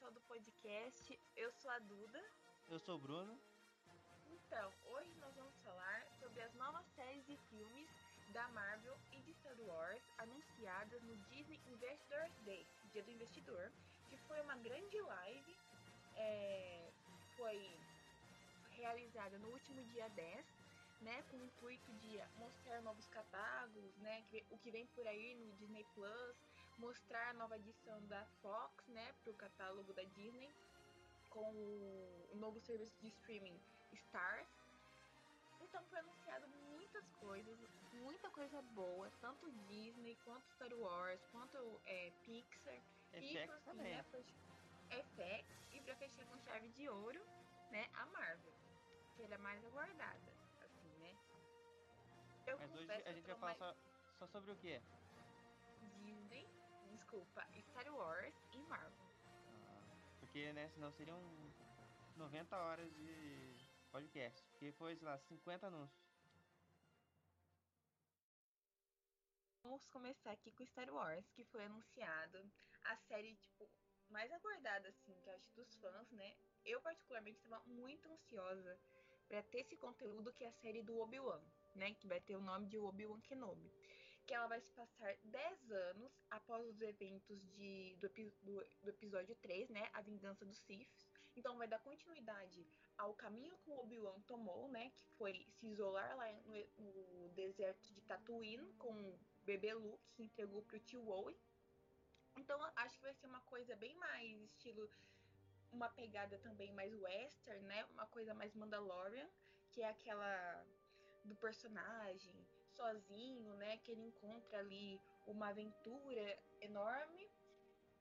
pessoal do podcast. Eu sou a Duda. Eu sou o Bruno. Então, hoje nós vamos falar sobre as novas séries e filmes da Marvel e de Star Wars anunciadas no Disney Investors Day, Dia do Investidor, que foi uma grande live, é, foi realizada no último dia 10, né, com o intuito de mostrar novos catálogos, né, o que vem por aí no Disney Plus, mostrar a nova edição da Fox, né, para o catálogo da Disney, com o novo serviço de streaming Stars. Então foi anunciado muitas coisas, muita coisa boa, tanto Disney quanto Star Wars, quanto é, Pixar FX e por também. Né, FX e para fechar com chave de ouro, né, a Marvel, que é a mais aguardada, assim, né? Eu Mas hoje a gente vai falar mais... só, só sobre o que? Disney, desculpa, Star Wars e Marvel. Ah, porque, né, senão seriam 90 horas de podcast. Porque foi, sei lá, 50 anúncios. Vamos começar aqui com Star Wars, que foi anunciado. A série, tipo, mais aguardada, assim, que eu acho dos fãs, né? Eu, particularmente, estava muito ansiosa para ter esse conteúdo que é a série do Obi-Wan né, que vai ter o nome de Obi-Wan Kenobi, que ela vai se passar 10 anos após os eventos de, do, do, do, episódio 3, né, a vingança dos Sith. Então vai dar continuidade ao caminho que o Obi-Wan tomou, né, que foi se isolar lá no, no deserto de Tatooine com o bebê Luke, que entregou pro tio Owen. Então acho que vai ser uma coisa bem mais estilo uma pegada também mais western, né? Uma coisa mais Mandalorian, que é aquela do personagem sozinho, né? Que ele encontra ali uma aventura enorme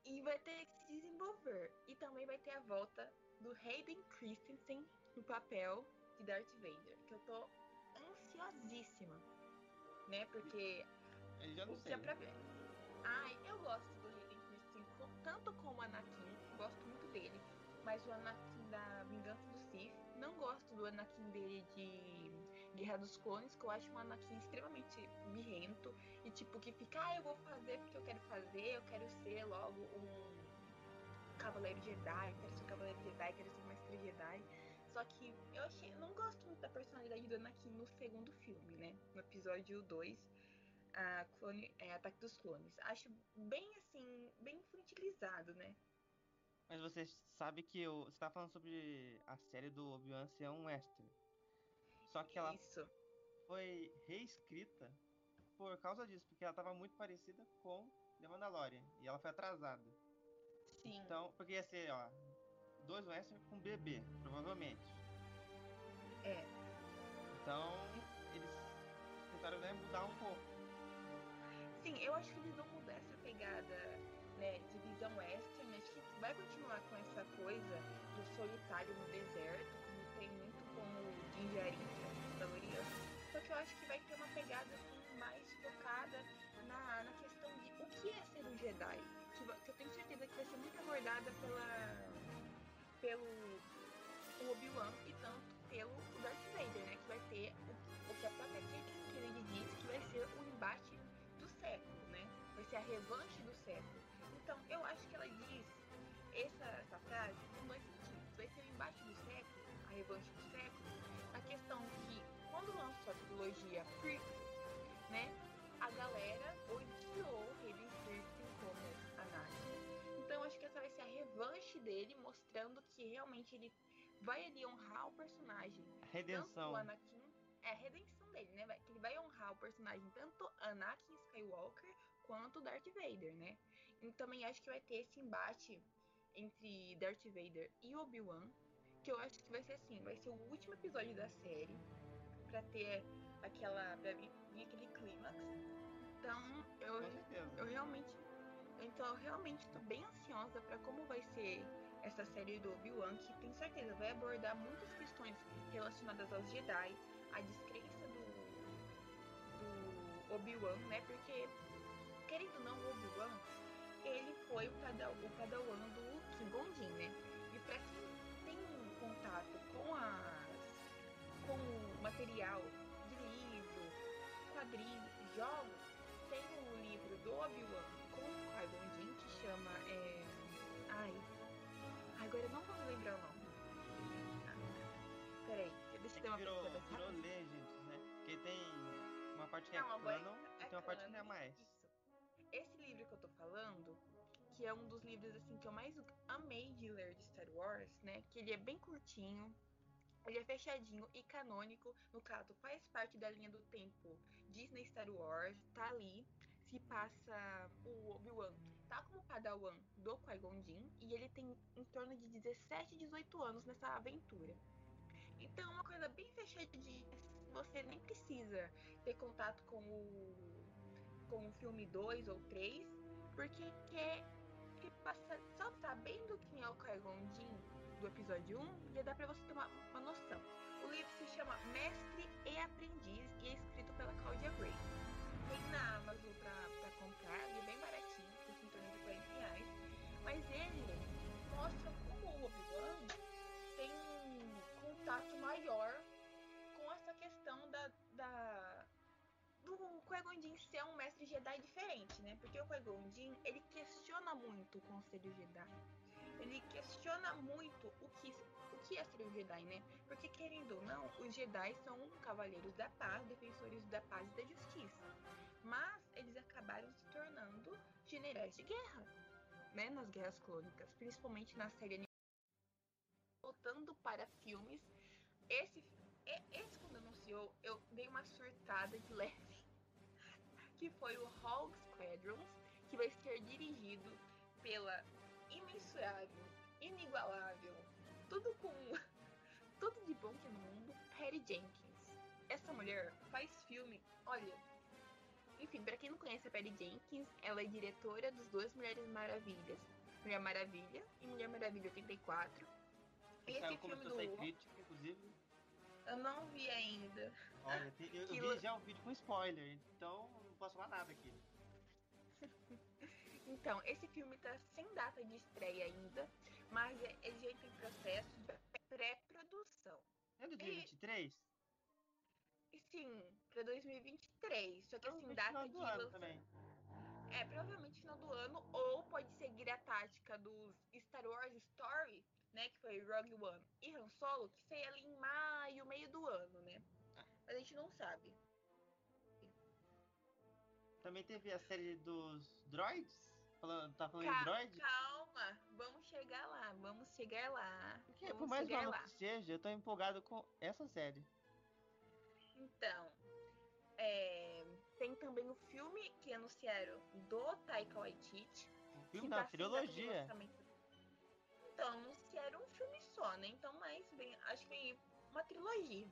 e vai ter que se desenvolver. E também vai ter a volta do Hayden Christensen no papel de Darth Vader, que eu tô ansiosíssima, né? Porque ele já não sei. É pra ver. Ai, eu gosto do Hayden Christensen tanto como Anakin, gosto muito dele mas o Anakin da Vingança do Sith. Não gosto do Anakin dele de Guerra dos Clones, que eu acho um Anakin extremamente birrento e tipo que fica, ah, eu vou fazer porque eu quero fazer, eu quero ser logo um Cavaleiro Jedi, quero ser um Cavaleiro Jedi, quero ser uma Estrela Jedi. Só que eu achei, não gosto muito da personalidade do Anakin no segundo filme, né? No episódio 2, a clone, é, Ataque dos Clones. Acho bem assim, bem infantilizado, né? Mas você sabe que eu, você tá falando sobre a série do Obi-Wan ser um western. Só que ela Isso. foi reescrita por causa disso, porque ela tava muito parecida com The Mandalorian e ela foi atrasada. Sim. Então, porque ia ser, ó, dois western com bebê, provavelmente. É. Então, eles tentaram né, mudar um pouco. Sim, eu acho que eles vão mudar essa pegada né, de visão western, acho que vai continuar com essa coisa do solitário no deserto, é Só que eu acho que vai ter uma pegada assim, mais focada na, na questão de o que é ser um Jedi. Que, que eu tenho certeza que vai ser muito abordada pela, pelo Obi-Wan e tanto pelo Darth Vader, né? Que vai ter o, o que a própria Kennedy disse que vai ser o embate do século, né? Vai ser a revanche do século. Então, eu acho que ela diz essa, essa frase com dois sentidos. Vai ser o embate do século, a revanche do trilogia Prequel, né? A galera odiou Hayden Christensen como Anakin. Então, acho que essa vai ser a revanche dele, mostrando que realmente ele vai ali honrar o personagem. Redenção. Tanto o Anakin é a redenção dele, né? Que ele vai honrar o personagem tanto Anakin Skywalker quanto Darth Vader, né? E também acho que vai ter esse embate entre Darth Vader e Obi-Wan, que eu acho que vai ser assim, vai ser o último episódio da série para ter aquela pra vir aquele clímax. Então, eu eu realmente então eu realmente tô bem ansiosa para como vai ser essa série do Obi-Wan, que tenho certeza vai abordar muitas questões relacionadas aos Jedi, a descrença do, do Obi-Wan, né? Porque, querendo ou não, o Obi-Wan, ele foi o, pada, o padawan do King né? E para quem tem contato com as com o material quadrinho, jogos, tem o livro do Obi-Wan com o Qui-Gon Jinn que chama. É... Ai. Agora eu não vou me lembrar o nome. Ah, peraí, deixa eu é dar uma virou, pensada. Virou Legends, né? Porque tem uma parte que é não, é canon é, é e tem uma parte que não é mais. Isso. Esse livro que eu tô falando, que é um dos livros assim que eu mais amei de ler de Star Wars, né? Que ele é bem curtinho, ele é fechadinho e canônico. No caso, faz parte da linha do tempo Disney Star Wars, tá ali. Se passa o Obi-Wan, tá como padawan do Qui-Gon Jinn, e ele tem em torno de 17, 18 anos nessa aventura. Então é uma coisa bem fechadinha. Você nem precisa ter contato com o com o filme 2 ou 3, porque quer que passa, só sabendo quem é o Qui-Gon Jinn do episódio 1, já dá pra você ter uma, noção. O livro se chama Mestre e Aprendiz e é escrito pela Claudia Gray. Tem na Amazon pra comprar, ele é bem baratinho, custa em torno de 40 reais. Mas ele mostra como o Obi-Wan tem um contato maior com essa questão da, da do Qui-Gon Jinn ser um mestre Jedi diferente, né? Porque o Qui-Gon Jinn, ele questiona muito o Conselho Jedi. Ele questiona muito o que, o que é ser um Jedi, né? Porque, querendo ou não, os Jedi são cavaleiros da paz, defensores da paz e da justiça. Mas eles acabaram se tornando generais de guerra, né? Nas guerras clônicas, principalmente na série Voltando para filmes, esse esse quando anunciou, eu dei uma surtada de leve. Que foi o Hog Squadrons, que vai ser dirigido pela imensurável, inigualável, tudo com tudo de bom que é no mundo, Patty Jenkins. Essa mulher faz filme, olha. Enfim, para quem não conhece a Patty Jenkins, ela é diretora dos Duas Mulheres Maravilhas, Mulher Maravilha e Mulher Maravilha 84. E esse filme do crítica, inclusive. Eu não vi ainda. Olha, eu, eu vi já o vídeo com spoiler, então não posso falar nada aqui. Então, esse filme tá sem data de estreia ainda, mas é- ele já tem processo de pré-produção. É do dia E- 23? E sim, pra 2023. Só que Então, assim, data de do ano lança- também. É, provavelmente final do ano, ou pode seguir a tática dos Star Wars Story, né? Que foi Rogue One e Han Solo, que seria ali em maio, meio do ano, né? Ah. Mas a gente não sabe. Também teve a série dos droids? Falando, tá falando em Ca- droid? Calma, vamos chegar lá, vamos chegar lá. Porque, vamos por mais lá. que seja, eu tô empolgado com essa série. Então, é, tem também o filme que anunciaram do Taika Waititi. O filme da trilogia. Então, anunciaram um filme só, né? Então, mas vem, acho que uma trilogia.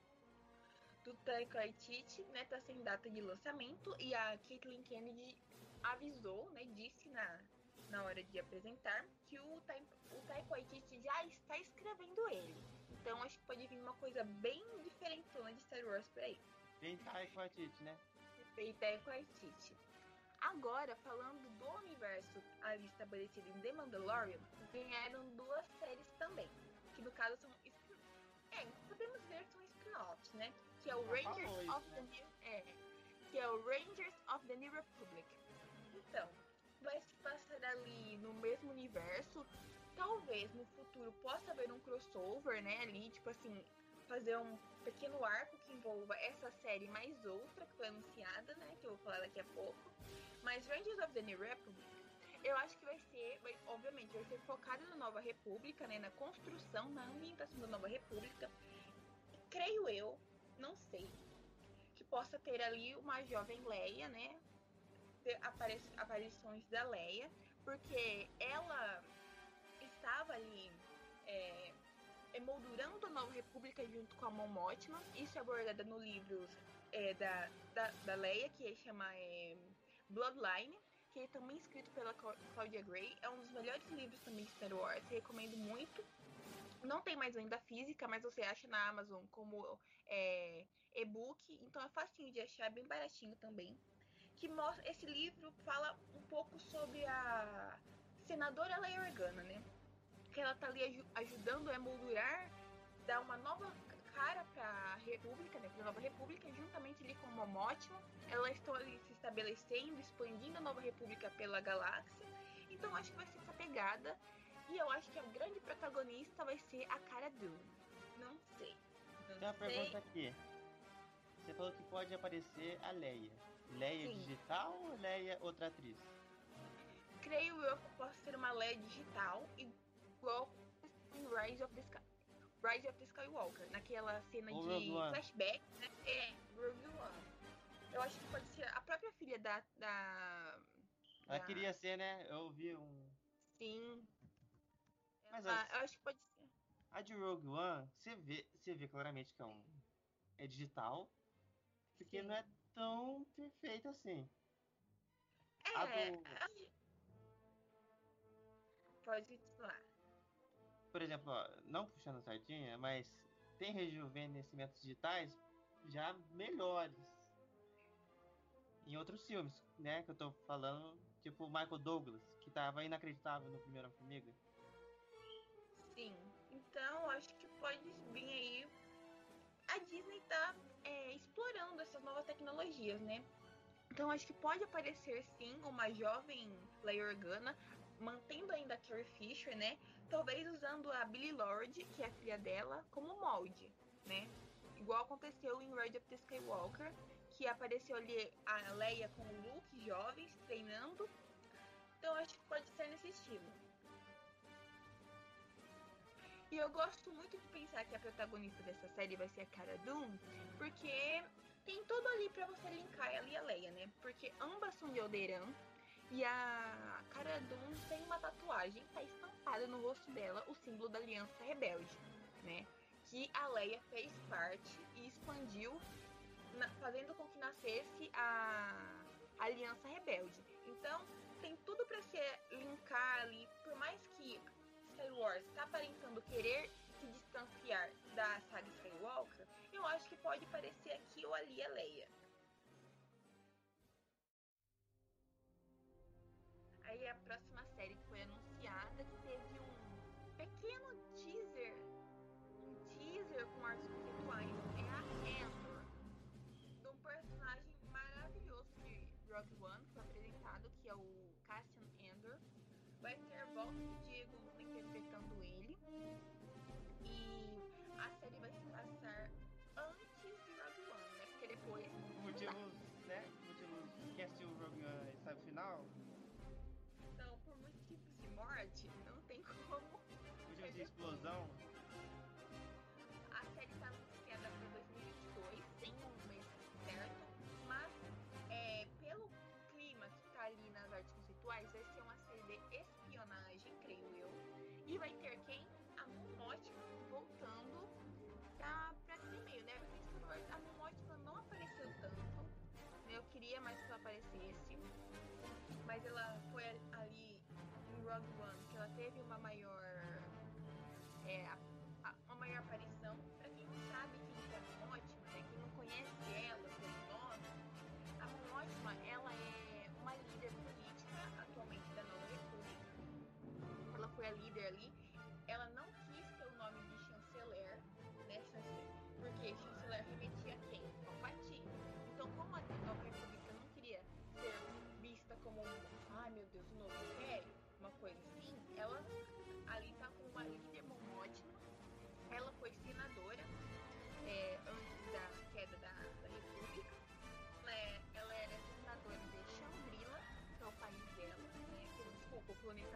Do Taika Waititi, né? Tá sem data de lançamento. E a Caitlyn Kennedy avisou, né? Disse na, na hora de apresentar que o, Tai- o Taika Waititi já está escrevendo ele. Então, acho que pode vir uma coisa bem diferentona de Star Wars por aí. Tem Taika Waititi, né? e Taika Waititi. Agora, falando do universo ali estabelecido em The Mandalorian, ganharam duas séries também. Que no caso são. É, podemos ver que são spin-offs, né? Que é o Já Rangers falou of the né? New. É. Que é o Rangers of the New Republic. Universo. Talvez no futuro possa haver um crossover, né? Ali, tipo assim, fazer um pequeno arco que envolva essa série mais outra que foi anunciada, né? Que eu vou falar daqui a pouco. Mas Rangers of the New Republic, eu acho que vai ser, vai- obviamente, vai ser focado na Nova República, né? Na construção, na ambientação da Nova República. E creio eu, não sei, que possa ter ali uma jovem Leia, né? Ter apare- aparições da Leia, porque ela estava ali é, emoldurando a Nova República junto com a Mon Mothma. Isso é abordado no livro é, da, da, da Leia, que chama é, Bloodline, que é também escrito pela Cla- Claudia Gray. É um dos melhores livros também de Star Wars, recomendo muito. Não tem mais venda física, mas você acha na Amazon como é, e-book, então é facinho de achar, bem baratinho também. Que mostra, esse livro fala um pouco sobre a senadora Leia Organa, né? Que ela tá ali aju- ajudando a emoldurar, dar uma nova cara pra República, né? Pra Nova República, juntamente ali com o Momótimo. Ela está ali se estabelecendo, expandindo a Nova República pela galáxia. Então acho que vai ser essa pegada. E eu acho que a grande protagonista vai ser a Cara Dune. Não sei. Não Tem uma sei. pergunta aqui. você falou que pode aparecer a Leia. Leia Sim. digital ou Leia outra atriz? Creio eu que possa ser uma Leia digital, igual em Rise of the, Sky, Rise of the Skywalker, naquela cena de flashback, né? É, Rogue One. Eu acho que pode ser a própria filha da. da Ela da- queria ser, né? Eu ouvi um. Sim. Mas Ela- eu acho que pode ser. A de Rogue One, você vê, você vê claramente que é um. É digital. Porque Sim. não é tão perfeito assim. É, A do- a- Pode falar. Por exemplo, ó, não puxando sardinha, mas tem rejuvenescimentos digitais já melhores. Em outros filmes, né? Que eu tô falando, tipo Michael Douglas, que tava inacreditável no primeiro Homem-Formiga. Sim. Então, acho que pode vir aí. A Disney tá é, explorando essas novas tecnologias, né? Então, acho que pode aparecer sim uma jovem Leia Organa, mantendo ainda a Carrie Fisher, né? Talvez usando a Billy Lord, que é filha dela, como molde, né? Igual aconteceu em Rise of the Skywalker, que apareceu ali a Leia com o Luke jovens treinando. Então, acho que pode ser nesse estilo. E eu gosto muito de pensar que a protagonista dessa série vai ser a Cara Dune, porque tem tudo ali pra você linkar ela e a Leia, né? Porque ambas são de Alderan e a Cara Dune tem uma tatuagem, tá estampada no rosto dela o símbolo da Aliança Rebelde, né? Que a Leia fez parte e expandiu, na- fazendo com que nascesse a Aliança Rebelde. Então, tem tudo pra se linkar ali, por mais que Star Wars tá aparentando querer se distanciar da saga Skywalker, eu acho que pode parecer aqui ou ali a Leia. A próxima série que foi anunciada, que teve um pequeno teaser, um teaser com artes One, que ela teve uma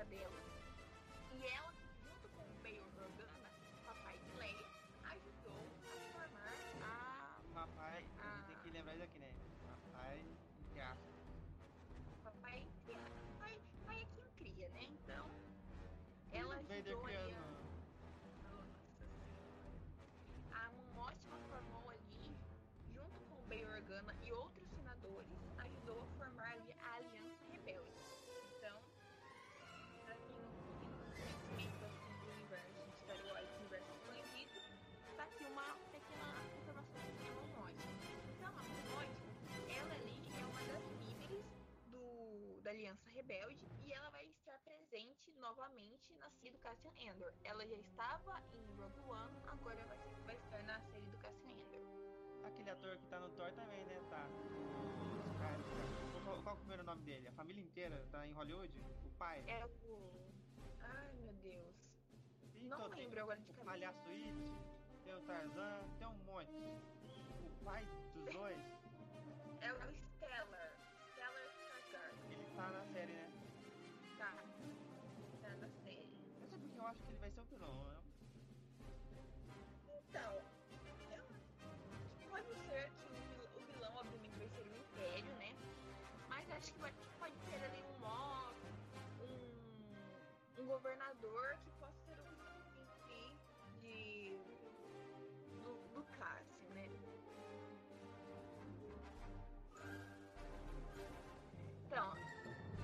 Planeta dela. E ela, junto com o Bail Organa, papai de Leia, ajudou a formar a Papai, Ah. tem que lembrar isso aqui, né? Papai, entre aspas. papai pai, pai é quem cria, né? Então, ela ajudou a... da Aliança Rebelde e ela vai estar presente novamente na série do Cassian Andor. Ela já estava em Rogue One, agora vai, vai estar na série do Cassian Andor. Aquele ator que tá no Thor também, né? Tá. Qual, qual é o primeiro nome dele? A família inteira tá em Hollywood? O pai? É o. Ai meu Deus. Então, não lembro agora de o cabeça. Palhaço It, tem o Tarzan, tem um monte. O pai dos dois? É o que ele vai ser o vilão. né? Então, eu- pode ser que o vil- o vilão, obviamente, vai ser o Império, né? Mas acho que vai- pode ser ali um Moff, um, um governador que possa ser o vilão de, do, do Cássio, né? Então,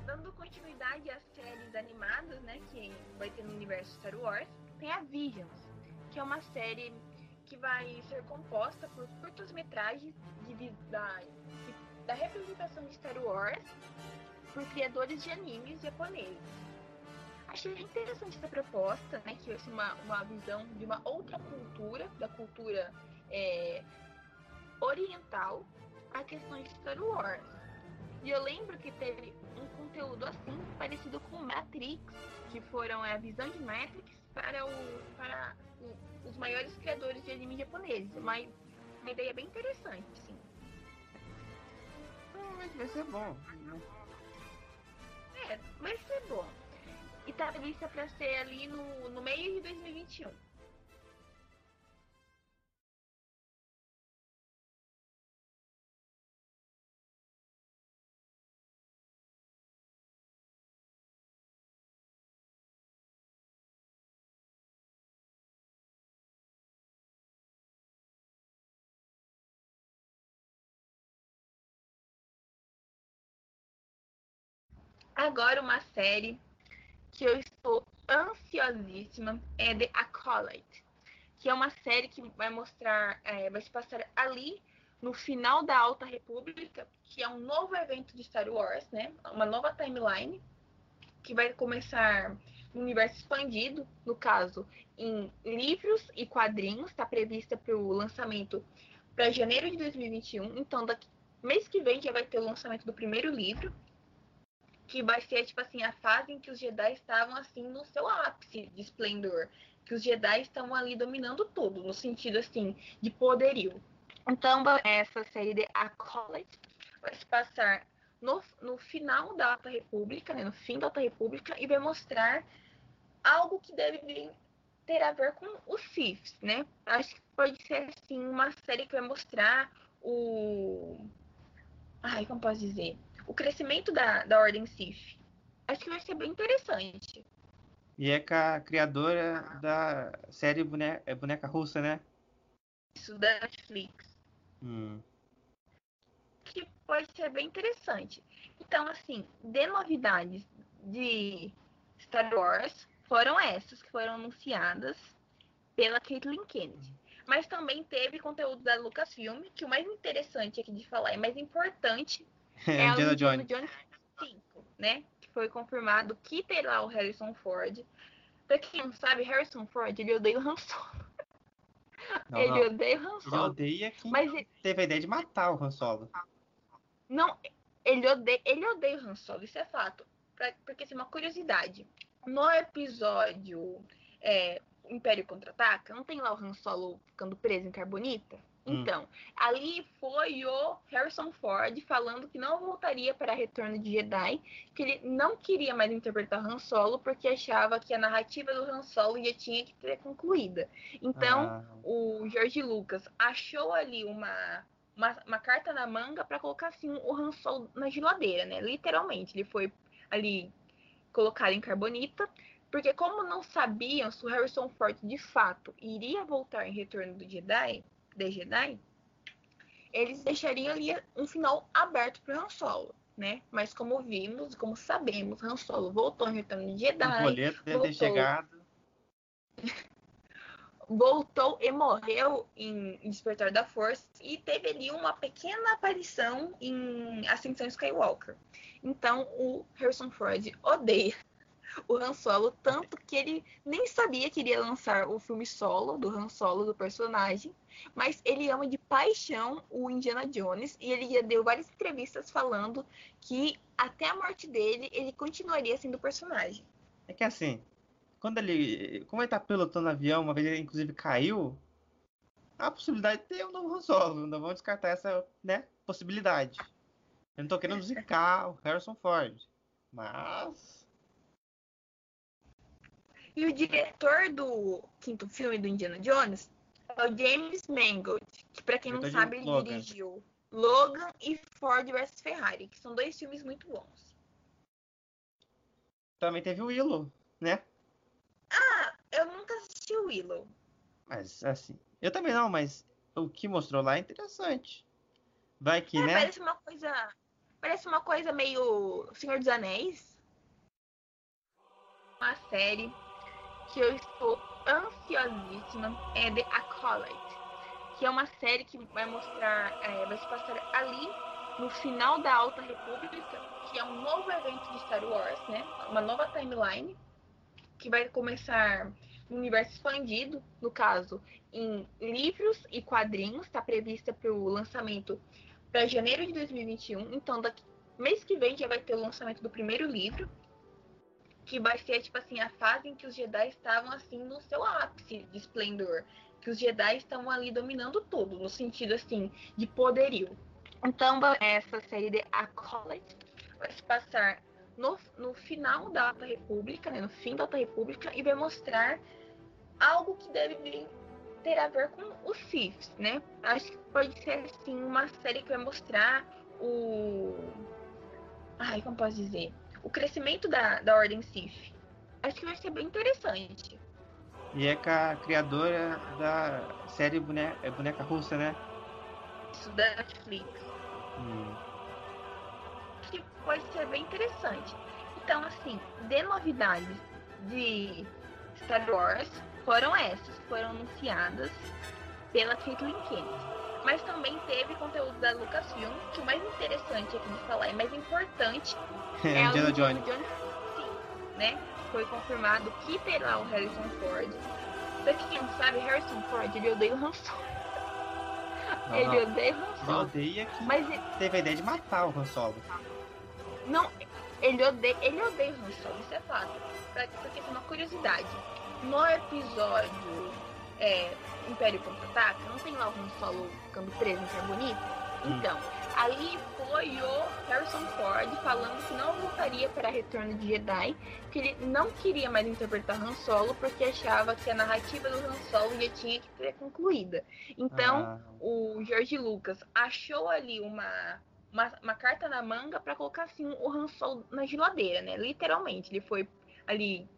dando continuidade às séries animadas, né, que vai ter no universo Star Wars, tem a Visions, que é uma série que vai ser composta por curtas-metragens da, da representação de Star Wars por criadores de animes japoneses. Achei interessante essa proposta, né, que ser uma, uma visão de uma outra cultura, da cultura é, oriental, a questões de Star Wars. E eu lembro que teve um conteúdo assim, parecido com Matrix, que foram a visão de Matrix para, o, para o- os maiores criadores de anime japoneses. Mas uma ideia bem interessante, sim. Provavelmente vai ser bom. né? É, vai ser bom. E tá prevista para ser ali no, no meio de 2021. Agora uma série que eu estou ansiosíssima é The Acolyte, que é uma série que vai mostrar, é, vai se passar ali no final da Alta República, que é um novo evento de Star Wars, né? Uma nova timeline que vai começar no universo expandido, no caso, em livros e quadrinhos, está prevista para o lançamento para janeiro de 2021. Então, daqui, mês que vem já vai ter o lançamento do primeiro livro que vai ser tipo assim a fase em que os Jedi estavam assim no seu ápice de esplendor, que os Jedi estavam ali dominando tudo, no sentido assim de poderio. Então essa série de Acolyte vai se passar no, no final da Alta República, né, no fim da Alta República e vai mostrar algo que deve vir- ter a ver com os Siths, né? Acho que pode ser assim uma série que vai mostrar o Ai, como posso dizer? O crescimento da, da Ordem Sith. Acho que vai ser bem interessante. E é com a criadora da série Boneca, é Boneca Russa, né? Isso da Netflix. Hum. Que pode ser bem interessante. Então, assim, de novidades de Star Wars foram essas que foram anunciadas pela Caitlyn Kennedy. Mas também teve conteúdo da Lucasfilm, que o mais interessante aqui de falar e mais importante É, é o Indiana Jones. Jones 5, né? Que foi confirmado que terá o Harrison Ford. Pra quem não sabe, Harrison Ford, ele odeia o Han Solo. Não, ele não. odeia o Han Ele Solo. odeia quem Mas ele- teve a ideia de matar o Han Solo. Não, ele odeia, ele odeia o Han Solo, isso é fato. Pra- porque, assim, uma curiosidade. No episódio é, Império Contra-Ataca, não tem lá o Han Solo ficando preso em Carbonita? Hum. Então, ali foi o Harrison Ford falando que não voltaria para Retorno de Jedi, que ele não queria mais interpretar o Han Solo porque achava que a narrativa do Han Solo já tinha que ter concluída. Então, Ah, o George Lucas achou ali uma, uma, uma carta na manga para colocar assim o Han Solo na geladeira, né? Literalmente, ele foi ali colocado em carbonita, porque como não sabiam se o Harrison Ford de fato iria voltar em Retorno do Jedi, de Jedi, eles deixariam ali um final aberto para Han Solo, né? Mas como vimos, como sabemos, Han Solo voltou em Retorno de o Jedi, boleto deve ter voltou. chegado. voltou e morreu em Despertar da Força e teve ali uma pequena aparição em Ascensão Skywalker. Então o Harrison Ford odeia o Han Solo tanto que ele nem sabia que iria lançar o filme solo do Han Solo do personagem, mas ele ama de paixão o Indiana Jones e ele já deu várias entrevistas falando que até a morte dele ele continuaria sendo o personagem. É que assim, quando ele. Como ele tá pilotando o avião, uma vez ele inclusive caiu. a possibilidade de ter um novo Han Solo. Não vamos descartar essa né, possibilidade. Eu não tô querendo zicar o Harrison Ford. Mas. E o diretor do quinto filme do Indiana Jones é o James Mangold, que para quem não sabe, ele Logan. dirigiu Logan e Ford vs Ferrari, que são dois filmes muito bons. Também teve o Willow, né? Eu nunca assisti o Willow. Mas assim. Eu também não, mas o que mostrou lá é interessante. Vai que, É, né? Parece uma coisa. Parece uma coisa meio Senhor dos Anéis. Uma série que eu estou ansiosíssima é The Acolyte. Que é uma série que vai mostrar. é, vai se passar ali no final da Alta República, que é um novo evento de Star Wars, né? Uma nova timeline. Que vai começar no universo expandido, no caso, em livros e quadrinhos, está prevista para o lançamento para janeiro de 2021. Então, daqui, mês que vem já vai ter o lançamento do primeiro livro, que vai ser tipo assim a fase em que os Jedi estavam assim no seu ápice de esplendor, que os Jedi estavam ali dominando tudo, no sentido assim de poderio. Então, essa série de Acolyte vai se passar no, no final da Alta República, né, no fim da Alta República, e vai mostrar algo que deve vir ter a ver com os Siths, né? Acho que pode ser assim uma série que vai mostrar o ai, como posso dizer, o crescimento da, da Ordem Sith. Acho que vai ser bem interessante. E é com a criadora da série Boneca, é Boneca Russa, né? Isso da Netflix. Hum. Acho que pode ser bem interessante. Então, assim, de novidades de Star Wars foram essas, foram anunciadas pela Caitlin Kennedy. Mas também teve conteúdo da Lucasfilm, que o mais interessante aqui de falar e mais importante é a Indiana Jones. Jones, sim, né? Foi confirmado que terá o Harrison Ford. Pra quem não sabe, Harrison Ford, ele odeia o Han Solo. Ele Aham. odeia o Han Solo. odeia que Mas ele- teve a ideia de matar o Han Solo. Não, ele odeia, ele odeia o Han Solo, isso é fato. Pra- Porque tem uma curiosidade. No episódio é, Império Contra-Ataca, não tem lá o Solo ficando preso em Carbonita? Hum. Então, ali foi o Harrison Ford falando que não voltaria para Retorno de Jedi, que ele não queria mais interpretar Han Solo porque achava que a narrativa do Han Solo já tinha que ser concluída. Então, Ah, o George Lucas achou ali uma, uma, uma carta na manga para colocar assim o Han Solo na geladeira, né? Literalmente, ele foi ali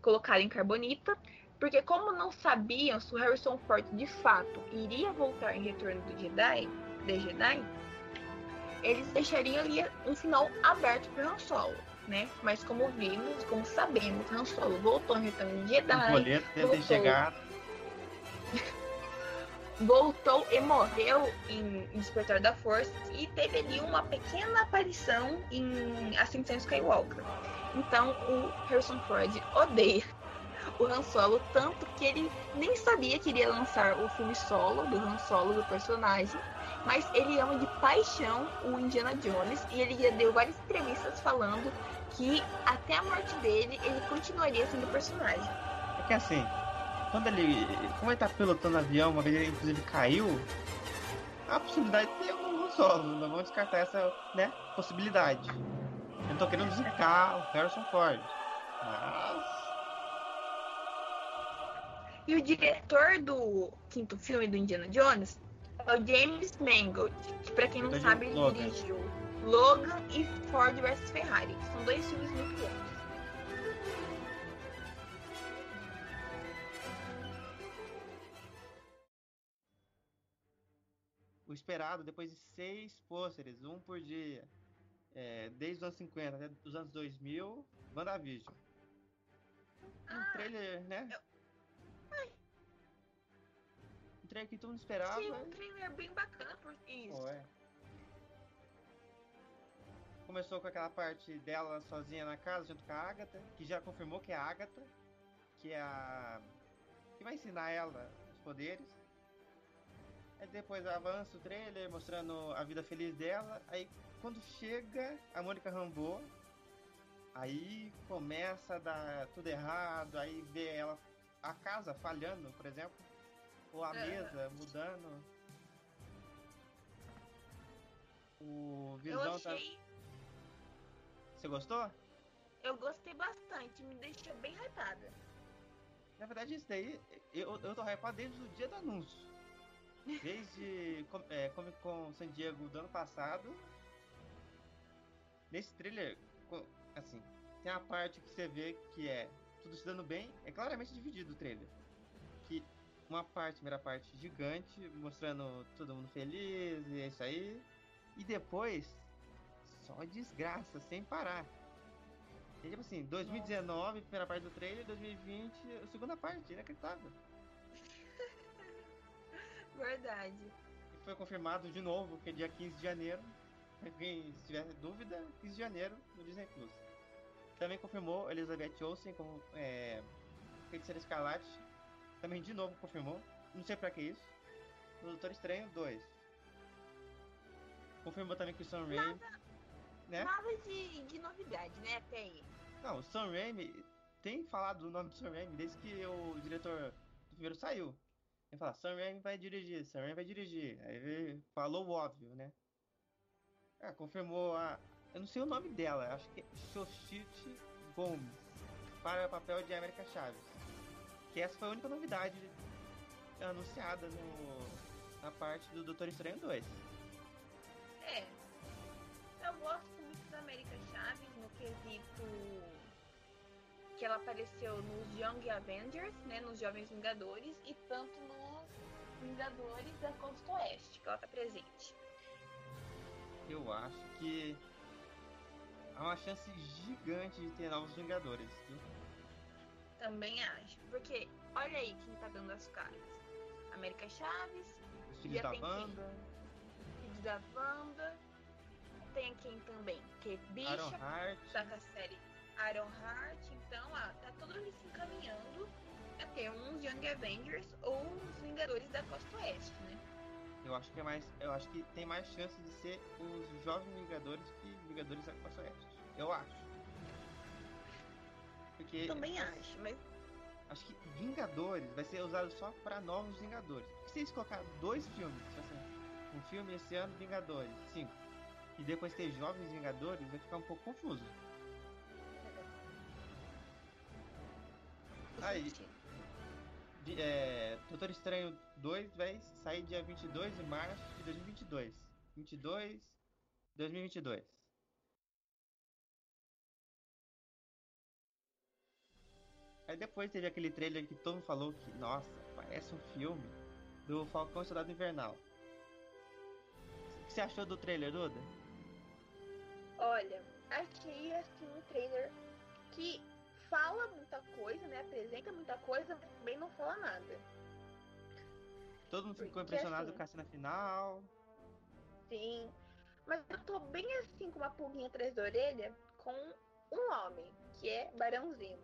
colocado em carbonita, porque como não sabiam se o Harrison Ford de fato iria voltar em Retorno do Jedi, de Jedi, eles deixariam ali um final aberto para Han Solo, né? Mas como vimos, como sabemos, Han Solo voltou em Retorno de o Jedi, boleto deve ter voltou. chegado. voltou e morreu em Despertar da Força e teve ali uma pequena aparição em Ascensão Skywalker. Então o Harrison Ford odeia o Han Solo tanto que ele nem sabia que iria lançar o filme solo do Han Solo do personagem, mas ele ama de paixão o Indiana Jones e ele já deu várias entrevistas falando que até a morte dele ele continuaria sendo personagem. É que assim, quando ele. Como ele tá pilotando avião, uma vez ele inclusive caiu, a possibilidade de ter um Han Solo. Não vamos descartar essa né, possibilidade. Eu não tô querendo zicar o Harrison Ford. Mas. E o diretor do quinto filme do Indiana Jones é o James Mangold, que pra quem não sabe, ele Logan. dirigiu Logan e Ford vs Ferrari, que são dois filmes muito bons. o esperado depois de seis pôsteres, um por dia, é, desde os anos 50 até os anos 2000, WandaVision. Um Ah, trailer, né? Um trailer que todo mundo esperava. Sim, um trailer bem bacana por isso. É. Começou com aquela parte dela sozinha na casa, junto com a Agatha, que já confirmou que é a Agatha, que é a. que vai ensinar ela os poderes. Aí depois avança o trailer mostrando a vida feliz dela. Aí quando chega a Mônica Rambeau, aí começa a dar tudo errado, aí vê ela a casa falhando, por exemplo. ou a mesa mudando. O Visão eu achei... tá. Você gostou? Eu gostei bastante, me deixou bem hypada. Na verdade, isso daí, eu, eu tô hypado desde o dia do anúncio. Desde é, Comic Con San Diego do ano passado. Nesse trailer, assim, tem a parte que você vê que é tudo se dando bem, é claramente dividido o trailer. Que uma parte, primeira parte gigante, mostrando todo mundo feliz e é isso aí. E depois, só desgraça, sem parar. E, tipo assim, 2019, primeira parte do trailer, 2020, a segunda parte, inacreditável. Verdade. E foi confirmado de novo que é dia 15 de janeiro. Quem tiver dúvida, 15 de janeiro no Disney Plus. Também confirmou Elizabeth Olsen como é, Feiticeira Escarlate. Também de novo confirmou. Não sei pra que isso. No Doutor Estranho 2. Confirmou também que o Sam Raimi. Nada, né? nada de, de novidade, né? Até aí. Não, o Sam Raimi tem falado o nome do Sam Raimi desde que o diretor do primeiro saiu. Ele fala, Sam Raimi vai dirigir, Sam Raimi vai dirigir. Aí ele falou o óbvio, né? Ah, confirmou a. Eu não sei o nome dela, acho que é Xochitl Gomes. Para o papel de América Chaves. Que essa foi a única novidade anunciada no, na parte do Doutor Estranho 2. É. Eu gosto muito da América Chaves no quesito que ela apareceu nos Young Avengers, né, nos Jovens Vingadores e tanto nos Vingadores da Costa Oeste, que ela tá presente. Eu acho que há uma chance gigante de ter novos Vingadores, viu? Também acho, porque olha aí quem tá dando as caras. América Chaves, os filhos da banda da Wanda. Tem quem também? Que Bicha, Aaron Hart. tá com a série Iron Heart. Então, ah, tá todo mundo se encaminhando a ter uns Young Avengers ou os Vingadores da Costa Oeste, né? Eu acho que é mais. Eu acho que tem mais chance de ser os jovens Vingadores que Vingadores da Costa Oeste. Eu acho. Porque. Também acho, mas. Acho que Vingadores vai ser usado só para novos Vingadores. se eles colocar dois filmes, tipo assim, um filme esse ano, Vingadores 5. E depois ter Jovens Vingadores, vai ficar um pouco confuso. Aí, é, Doutor Estranho 2 vai sair dia 22 de março de 2022. 22 2022. Aí depois teve aquele trailer que todo mundo falou que, nossa, parece um filme do Falcão Soldado Invernal que você achou do trailer, Duda? Olha, achei assim um trailer que fala muita coisa, né? Apresenta muita coisa, mas também não fala nada. Todo mundo ficou Porque, impressionado assim, com a cena final. Sim. Mas eu tô bem assim com uma pulguinha atrás da orelha com um homem, que é Barão Zemo.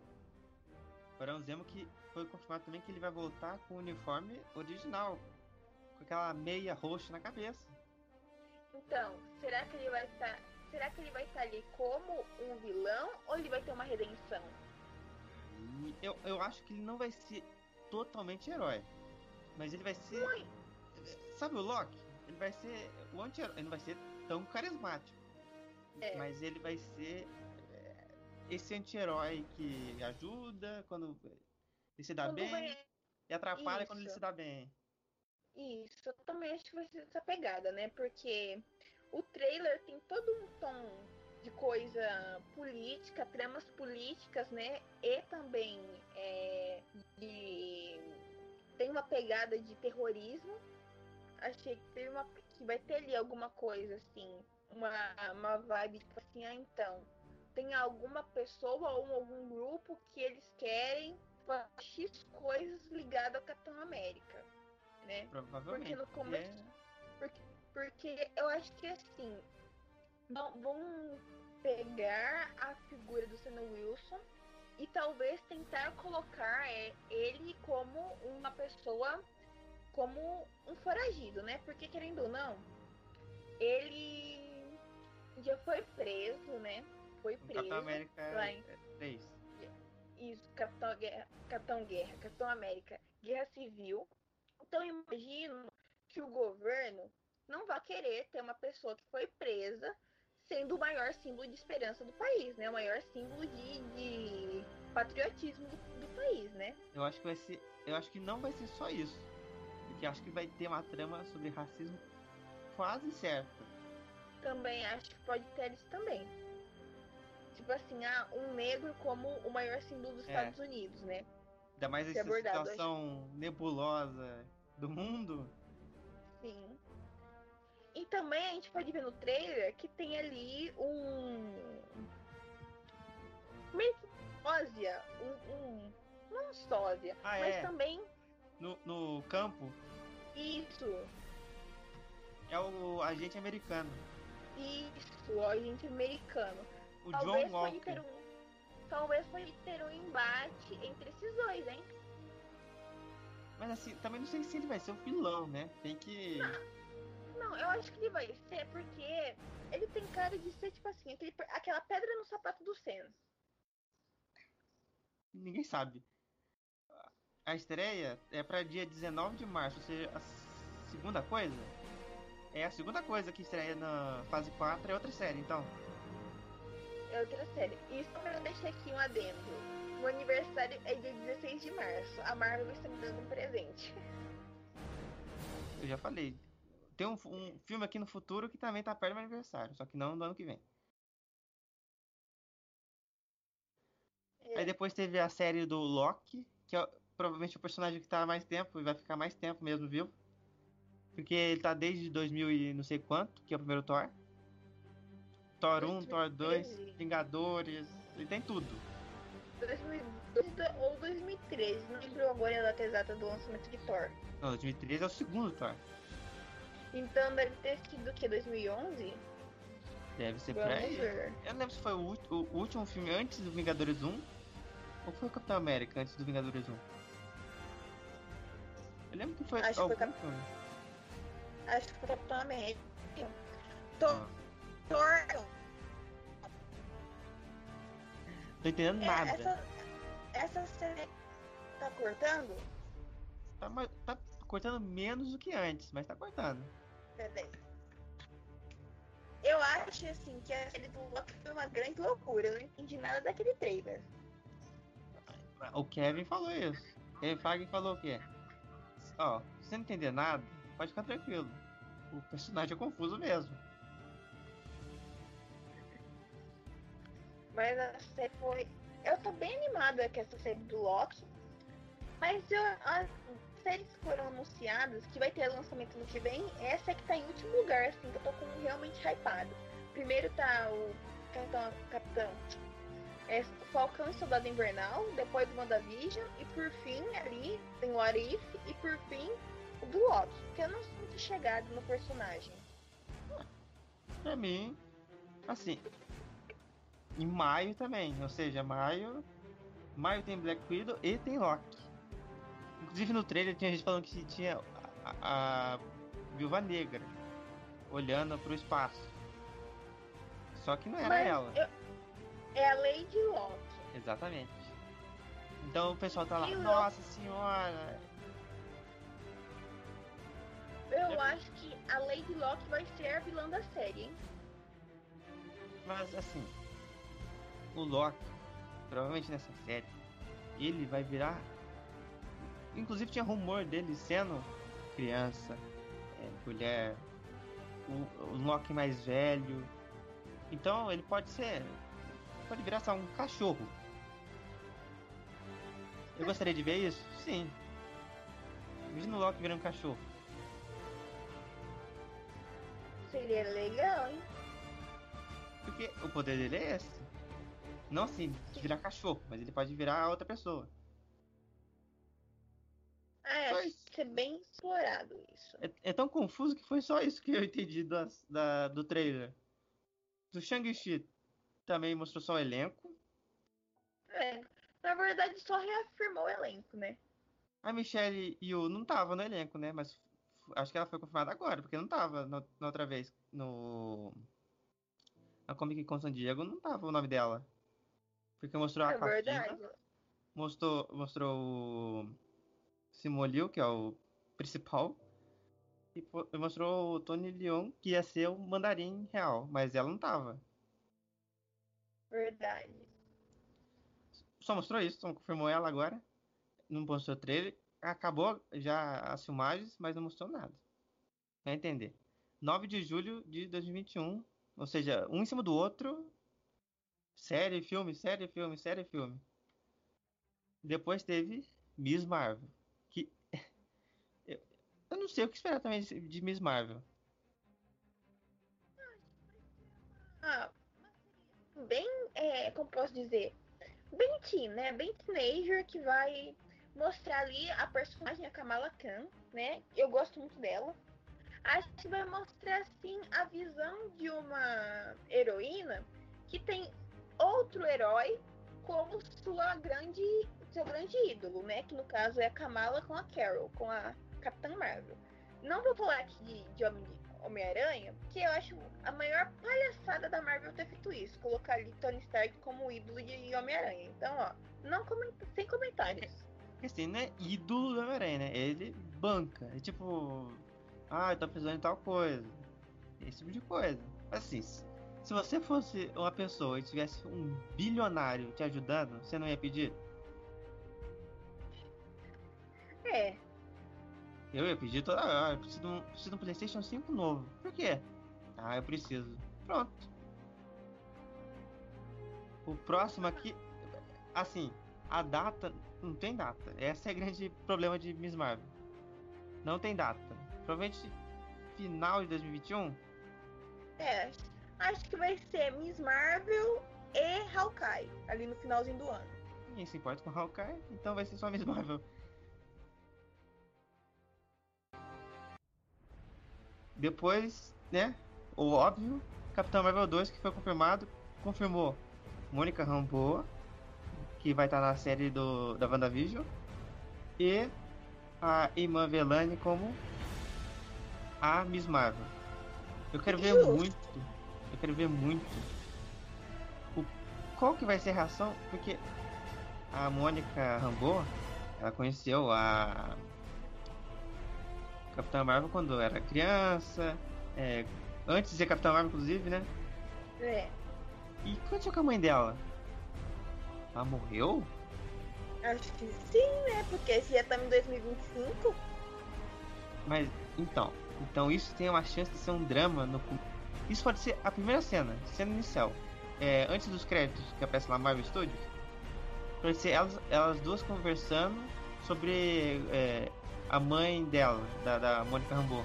Barão Zemo que foi confirmado também que ele vai voltar com o uniforme original. Com aquela meia roxa na cabeça. Então, será que ele vai estar. Será que ele vai estar ali como um vilão ou ele vai ter uma redenção? Eu, eu acho que ele não vai ser totalmente herói. Mas ele vai ser. Ui. Sabe o Loki? Ele vai ser o anti-herói. Ele não vai ser tão carismático. É. Mas ele vai ser é, esse anti-herói que ajuda quando ele se dá quando bem vai... e atrapalha Isso. quando ele se dá bem. Isso, eu também acho que vai ser essa pegada, né? Porque o trailer tem todo um tom de coisa política, tramas políticas, né? E também é, de tem uma pegada de terrorismo. Achei que teve uma que vai ter ali alguma coisa assim, uma, uma vibe tipo assim, ah, então tem alguma pessoa ou algum grupo que eles querem X coisas ligadas ao Capitão América né? Provavelmente. Porque no começo. É. Porque, porque eu acho que assim. Vão pegar a figura do Sam Wilson e talvez tentar colocar é, ele como uma pessoa, como um foragido, né? Porque querendo ou não, ele já foi preso, né? Foi preso. Capitão América lá em... 3. Isso, Capitão Guerra, Capitão Guerra, Capitão América, Guerra Civil Então imagino que o governo não vai querer ter uma pessoa que foi presa sendo o maior símbolo de esperança do país, né? O maior símbolo de, de patriotismo do, do, país, né? Eu acho que vai ser, eu acho que não vai ser só isso, porque acho que vai ter uma trama sobre racismo quase certa. Também acho que pode ter isso também. Tipo assim, ah, um negro como o maior símbolo dos é. Estados Unidos, né? Ainda mais essa situação acho... nebulosa do mundo. E também a gente pode ver no trailer que tem ali um. Meio que sósia. Um, um. Não sósia, ah, mas é. também. No, no campo? Isso. É o agente americano. Isso, o agente americano. O talvez John Walker. Ter um, talvez pode ter um embate entre esses dois, hein? Mas assim, também não sei se ele vai ser o vilão, né? Tem que. Não. Não, eu acho que ele vai ser porque ele tem cara de ser, tipo assim, aquele, aquela pedra no sapato do Senna. Ninguém sabe. A estreia é para dia 19 de março, ou seja, a segunda coisa. É a segunda coisa que estreia na fase 4 é outra série, então. É outra série. E só pra deixar aqui um adendo. O aniversário é dia 16 de março. A Marvel está me dando um presente. Eu já falei, tem um, um, filme aqui no futuro que também tá perto do meu aniversário, só que não do ano que vem. É. Aí depois teve a série do Loki, que é provavelmente o personagem que tá há mais tempo e vai ficar mais tempo mesmo vivo. Porque ele tá desde 2000 e não sei quanto, que é o primeiro Thor. Thor 1, Thor 2, Vingadores, ele tem tudo. 2012 ou 2013, não lembro agora a data exata do lançamento de Thor. Não, 2013 é o segundo Thor. Então deve ter sido o que? 2011? Deve ser pra Eu não lembro se foi o, o, último filme antes do Vingadores 1 ou foi o Capitão América antes do Vingadores 1. Eu lembro que foi Acho algum que foi Cap... filme. Acho que foi Capitão América. Thor. Ah. Thor. Tô entendendo é, nada. Essa, essa série tá cortando? Tá, tá cortando menos do que antes, mas tá cortando. Peraí. Eu acho assim que a série do Loki foi uma grande loucura. Eu não entendi nada daquele trailer. O Kevin falou isso. Kevin Feige falou o quê? Ó, se você não entender nada, pode ficar tranquilo. O personagem é confuso mesmo. Mas a série foi. Eu tô bem animada com essa série do Loki. Mas eu, séries que foram anunciadas, que vai ter lançamento no que vem, essa é que tá em último lugar, assim, que eu tô com realmente hypado. Primeiro tá o Capitão, Capitão é, Falcão e Soldado Invernal, depois o WandaVision, e por fim ali tem o Arif, e por fim o do Loki, que eu não sou muito chegado no personagem. Pra mim, assim, em maio também, ou seja, maio, maio tem Black Widow e tem Loki. Inclusive no trailer tinha gente falando que tinha a, a Viúva Negra olhando pro espaço. Só que não era Mas ela. Eu... É a Lady Locke. Exatamente. Então o pessoal tá lá, nossa senhora. Eu é... acho que a Lady Locke vai ser a vilã da série, hein? Mas assim, o Loki, provavelmente nessa série, ele vai virar Inclusive tinha rumor dele sendo criança, é, mulher, o, o Loki mais velho. Então ele pode ser. Pode virar só um cachorro. Eu gostaria de ver isso? Sim. Imagina o Loki virando um cachorro. Seria legal, hein? Porque o poder dele é esse. Não assim, de virar cachorro, mas ele pode virar outra pessoa. É, foi... ser bem explorado isso. É, é, tão confuso que foi só isso que eu entendi da, da do trailer. Do Shang-Chi também mostrou só o elenco. É, na verdade só reafirmou o elenco, né? A Michelle Yu não tava no elenco, né? Mas acho que ela foi confirmada agora, porque não tava no, na outra vez no. Na Comic Con San Diego não tava o nome dela. Porque mostrou a é verdade. Mostrou, mostrou Liu, que é o principal. E mostrou o Tony Leon que ia ser o mandarim real, mas ela não tava. Verdade. Só mostrou isso, só confirmou ela agora. Não mostrou o trailer. Acabou já as filmagens, mas não mostrou nada. Vai entender. 9 de julho de 2021. Ou seja, um em cima do outro. Série, filme, série, filme, série, filme. Depois teve Miss Marvel. Eu, não sei o que esperar também de Miss Marvel. Ah, bem. É, como posso dizer? Bem teen, né? Bem teenager que vai mostrar ali a personagem a Kamala Khan, né? Eu gosto muito dela. Acho que vai mostrar assim a visão de uma heroína que tem outro herói como sua grande seu grande ídolo, né? Que no caso é a Kamala com a Carol, com a Capitã Marvel. Não vou falar aqui de, de Homem-Aranha, porque eu acho a maior palhaçada da Marvel ter feito isso, colocar ali Tony Stark como ídolo de Homem-Aranha. Então, ó, não comenta, sem comentários. Assim, não é ídolo do Homem-Aranha, né? Ele banca. É tipo, ah, eu tô precisando de tal coisa. Esse tipo de coisa. Assim, se você fosse uma pessoa e tivesse um bilionário te ajudando, você não ia pedir? É. Eu ia pedir toda hora. Eu preciso de, um, preciso de um PlayStation 5 novo. Por quê? Ah, eu preciso. Pronto. O próximo aqui. Assim, a data. Não tem data. Esse é o grande problema de Miss Marvel. Não tem data. Provavelmente final de 2021. É, acho que vai ser Miss Marvel e Hawkeye ali no finalzinho do ano. Ninguém se importa com Hawkeye, então vai ser só Miss Marvel. Depois, né? O óbvio, Capitão Marvel 2 que foi confirmado, confirmou Mônica Rambeau, que vai estar na série do, da WandaVision, e a Iman Velani como a Miss Marvel. Eu quero ver muito, eu quero ver muito o, qual que vai ser a reação, porque a Mônica Rambeau, ela conheceu a Capitã Marvel quando era criança, é, antes de ser Capitã Marvel, inclusive, né? É. E o que aconteceu com a mãe dela? Ela morreu? Acho que sim, né? Porque esse já estamos em 2025. Mas, então. Então isso tem uma chance de ser um drama no. Isso pode ser a primeira cena, cena inicial. É, antes dos créditos que aparece lá Marvel Studios. Pode ser elas, elas duas conversando sobre é, a mãe dela, da, da Mônica Rambeau.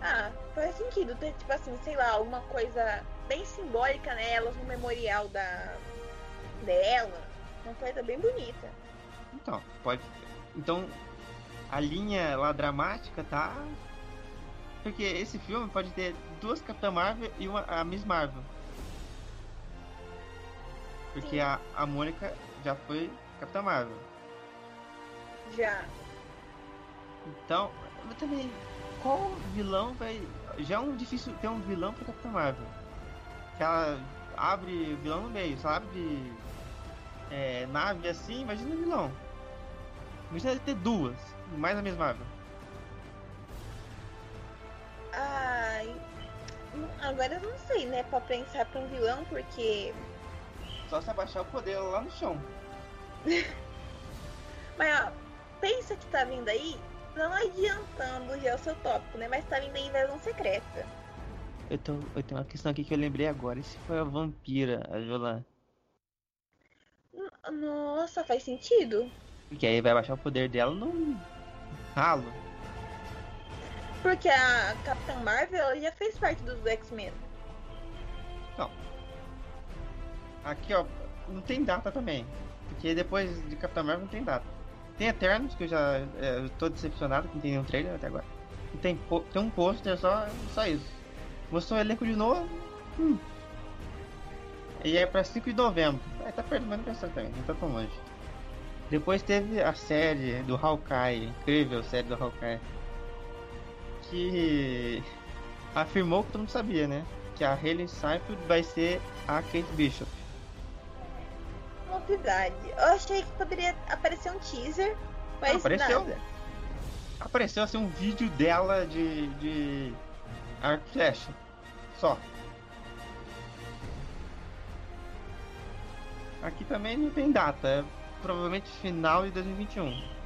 Ah, faz sentido ter, tipo assim, sei lá, uma coisa bem simbólica nelas, né? no memorial da dela. Uma coisa bem bonita. Então, pode. Então, a linha lá dramática tá. Porque esse filme pode ter duas Capitã Marvel e uma a Miss Marvel. Porque a, a Mônica já foi Capitã Marvel. Já. Então, também, qual vilão vai. Já é um difícil ter um vilão pra Capitã Marvel. Que ela abre vilão no meio, só abre é, nave assim, imagina o vilão. Imagina ter duas, mais a mesma Marvel. Ai. Agora eu não sei, né, pra pensar pra um vilão, porque. Só se abaixar o poder lá no chão. Mas ó, pensa que tá vindo aí, não adiantando já o seu tópico, né? Mas tá vindo aí invasão secreta. Eu, tô, eu tenho uma questão aqui que eu lembrei agora. E se foi a vampira, a Jolan? Nossa, faz sentido. Porque aí vai baixar o poder dela no ralo. Porque a Capitã Marvel já fez parte dos X-Men. Não. Aqui, ó, não tem data também. Porque depois de Capitã Marvel não tem data. Tem Eternos, que eu já é, eu tô decepcionado que não tem nenhum trailer até agora. Tem, tem um pôster só, só isso. Mostrou o elenco de novo. Hum. E é pra 5 de novembro. É, tá perto, mas não também, não tá tão longe. Depois teve a série do Hawkeye, incrível série do Hawkeye. Que afirmou que todo mundo sabia, né? Que a Hayley Seinfeld vai ser a Kate Bishop novidade. Eu achei que poderia aparecer um teaser Faz apareceu. nada. Apareceu assim um vídeo dela de. de. Arc Flash. Só. Aqui também não tem data, é provavelmente final de 2021.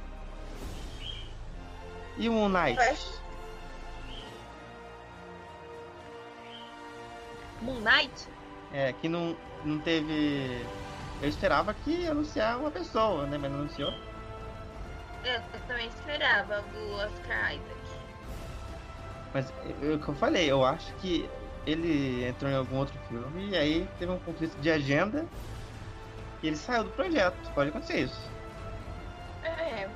E o Moon Knight? Flash. Moon Knight? É, que não, não teve. Eu esperava que ia anunciar uma pessoa, né? Mas não anunciou. Eu, eu também esperava do Oscar Isaac. Mas o que eu falei, eu acho que ele entrou em algum outro filme e aí teve um conflito de agenda e ele saiu do projeto. Pode acontecer isso. É.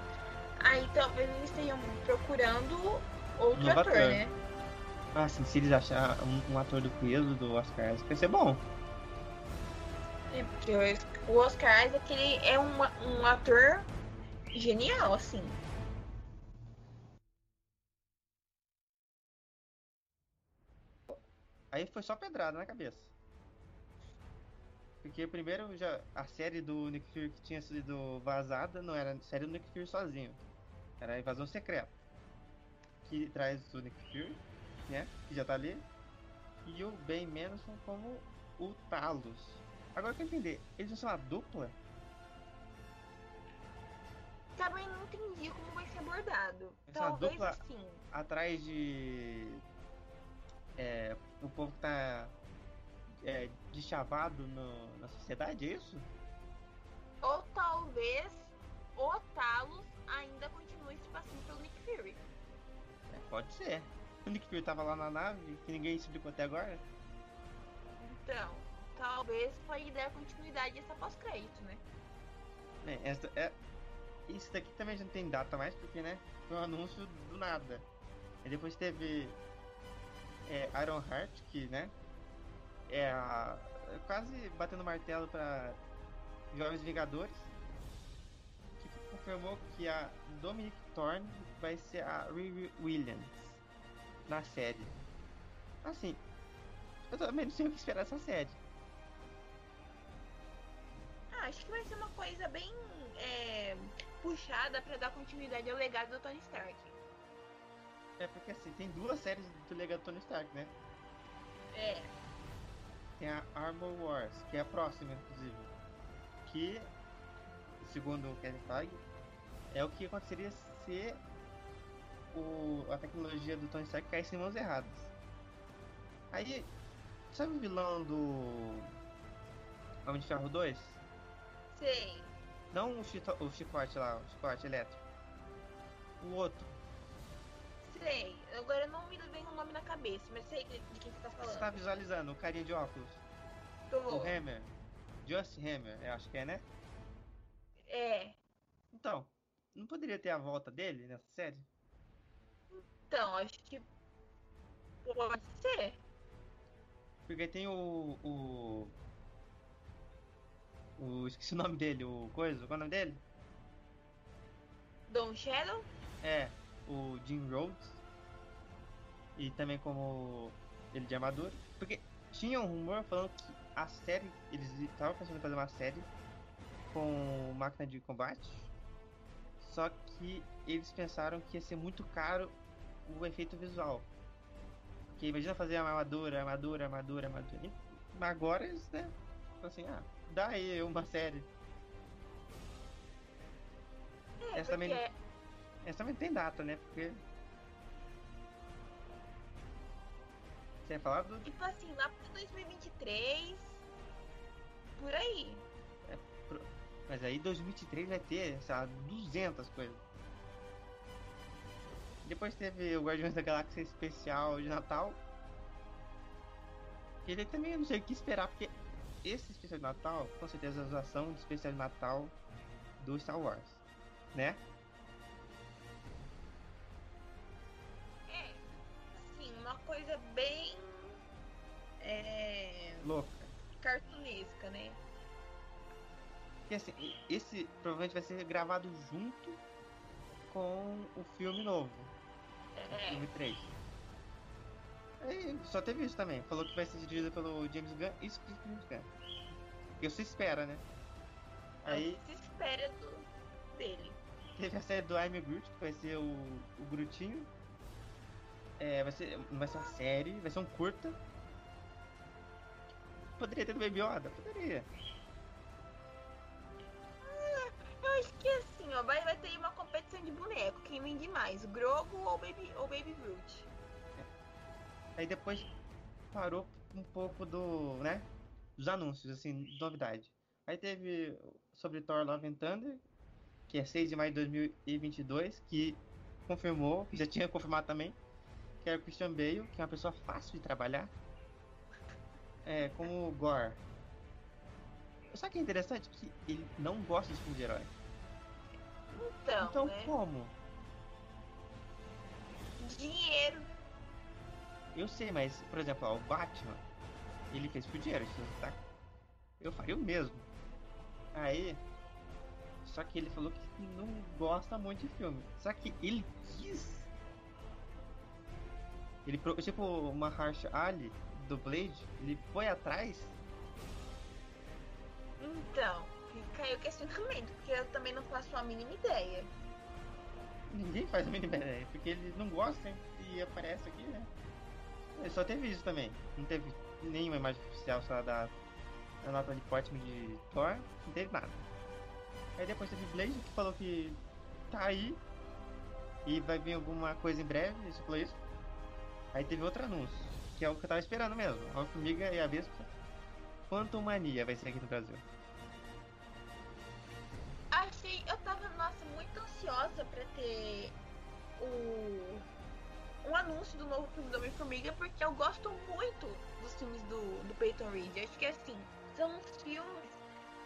Aí talvez eles estejam procurando outro Novo ator, ator. né? Assim, se eles acharem um, um ator do peso do Oscar Isaac, vai ser bom. O Oscar Isaac ele é um, um ator genial, assim. Aí foi só pedrada na cabeça. Porque primeiro já a série do Nick Fury que tinha sido vazada não era a série do Nick Fury sozinho. Era a invasão secreta. Que traz o Nick Fury, né? Que já tá ali. E o Ben Mendelsohn como o Talos. Agora eu quero entender, eles vão ser uma dupla? Também não entendi como vai ser abordado. Essa Talvez dupla- assim. Atrás de. É, o povo que tá. É, deschavado no, na sociedade, é isso? Ou talvez o Talos ainda continue se passando pelo Nick Fury. É, pode ser. O Nick Fury tava lá na nave, que ninguém explicou até agora. Então, talvez pode dar continuidade a essa pós-crédito, né? Né, essa, é, isso daqui também já não tem data mais, porque, né? Foi um anúncio do nada. E depois teve é, Iron Heart, que, né? É a, é quase batendo martelo para Jovens Vingadores. Que confirmou que a Dominic Thorne vai ser a Riri Williams na série. Assim, eu também não sei o que esperar dessa série. Acho que vai ser uma coisa bem é, puxada pra dar continuidade ao legado do Tony Stark. É porque assim, tem duas séries do legado do Tony Stark, né? É. Tem a Armor Wars, que é a próxima, inclusive. Que, segundo o Kevin Feige, é o que aconteceria se o, a tecnologia do Tony Stark caísse em mãos erradas. Aí, sabe o vilão do Homem de Ferro 2? Sei. Não o, chito, o chicote lá, o chicote elétrico. O outro. Sei. Agora não me vem o nome na cabeça, mas sei de de quem você tá falando. Você tá visualizando o carinha de óculos? Tô. O Hammer. Just Hammer, eu acho que é, né? É. Então, não poderia ter a volta dele nessa série? Então, acho que pode ser. Porque tem o. o. o esqueci o nome dele, o coisa, qual é o nome dele? Don Shadow? É, o Jim Rhodes. E também como ele de armadura. Porque tinha um rumor falando que a série. Eles estavam pensando em fazer uma série com máquina de combate. Só que eles pensaram que ia ser muito caro o efeito visual. Porque imagina fazer uma armadura, armadura, armadura, armadura. E agora eles, né? Assim, ah, dá aí uma série. É, Essa também- Essa também tem data, né? Porque. Você ia falar do. tipo assim, lá pra 2023, por aí. Mas aí 2023 vai ter, sei lá, 200 coisas. Depois teve o Guardiões da Galáxia especial de Natal. E ele também eu não sei o que esperar, porque esse especial de Natal, com certeza, é a usação de especial de Natal do Star Wars, né? É, assim, uma coisa bem. É. Louca. cartunesca, né? E assim, esse provavelmente vai ser gravado junto com o filme novo. É, Filme 3. Aí só teve isso também. Falou que vai ser dirigido pelo James Gunn e escrito pelo James Gunn. Você espera, né? Aí, se espera do, dele. teve a série do I'm Groot, que vai ser o, o Grutinho. É, vai ser, não vai ser uma série, vai ser um curta. Poderia ter do Baby Yoda? Poderia. Eu acho que assim, ó, vai, vai ter uma competição de boneco. Quem vende mais, Grogu ou Baby, ou Baby Groot? Aí depois parou um pouco do, né, dos anúncios, assim, novidade. Aí teve sobre Thor Love and Thunder, que é 6 de maio de 2022, que confirmou, que já tinha confirmado também, que era o Christian Bale, que é uma pessoa fácil de trabalhar, é, como o Gore. Só que é interessante que ele não gosta de filme de herói. Então, Então né? como? Dinheiro. Eu sei, mas, por exemplo, ó, o Batman, ele fez por dinheiro, tá? Eu faria o mesmo. Aí, só que ele falou que não gosta muito de filme. Só que ele quis. Ele, tipo, o Mahershala Ali do Blade, ele foi atrás. Então, fica aí o questionamento, porque eu também não faço a mínima ideia. Ninguém faz a mínima ideia, porque ele não gosta e aparece aqui, né? Só teve isso também. Não teve nenhuma imagem oficial só da, da nota de Portman de Thor, não teve nada. Aí depois teve Blade que falou que tá aí e vai vir alguma coisa em breve, isso falou isso. Aí teve outro anúncio, que é o que eu tava esperando mesmo. A Formiga e a Vespa. Quantum Mania vai ser aqui no Brasil. Achei, eu tava, nossa, muito ansiosa pra ter o um anúncio do novo filme do Homem-Formiga, porque eu gosto muito filmes do, do Peyton Reed. Acho que assim, são os filmes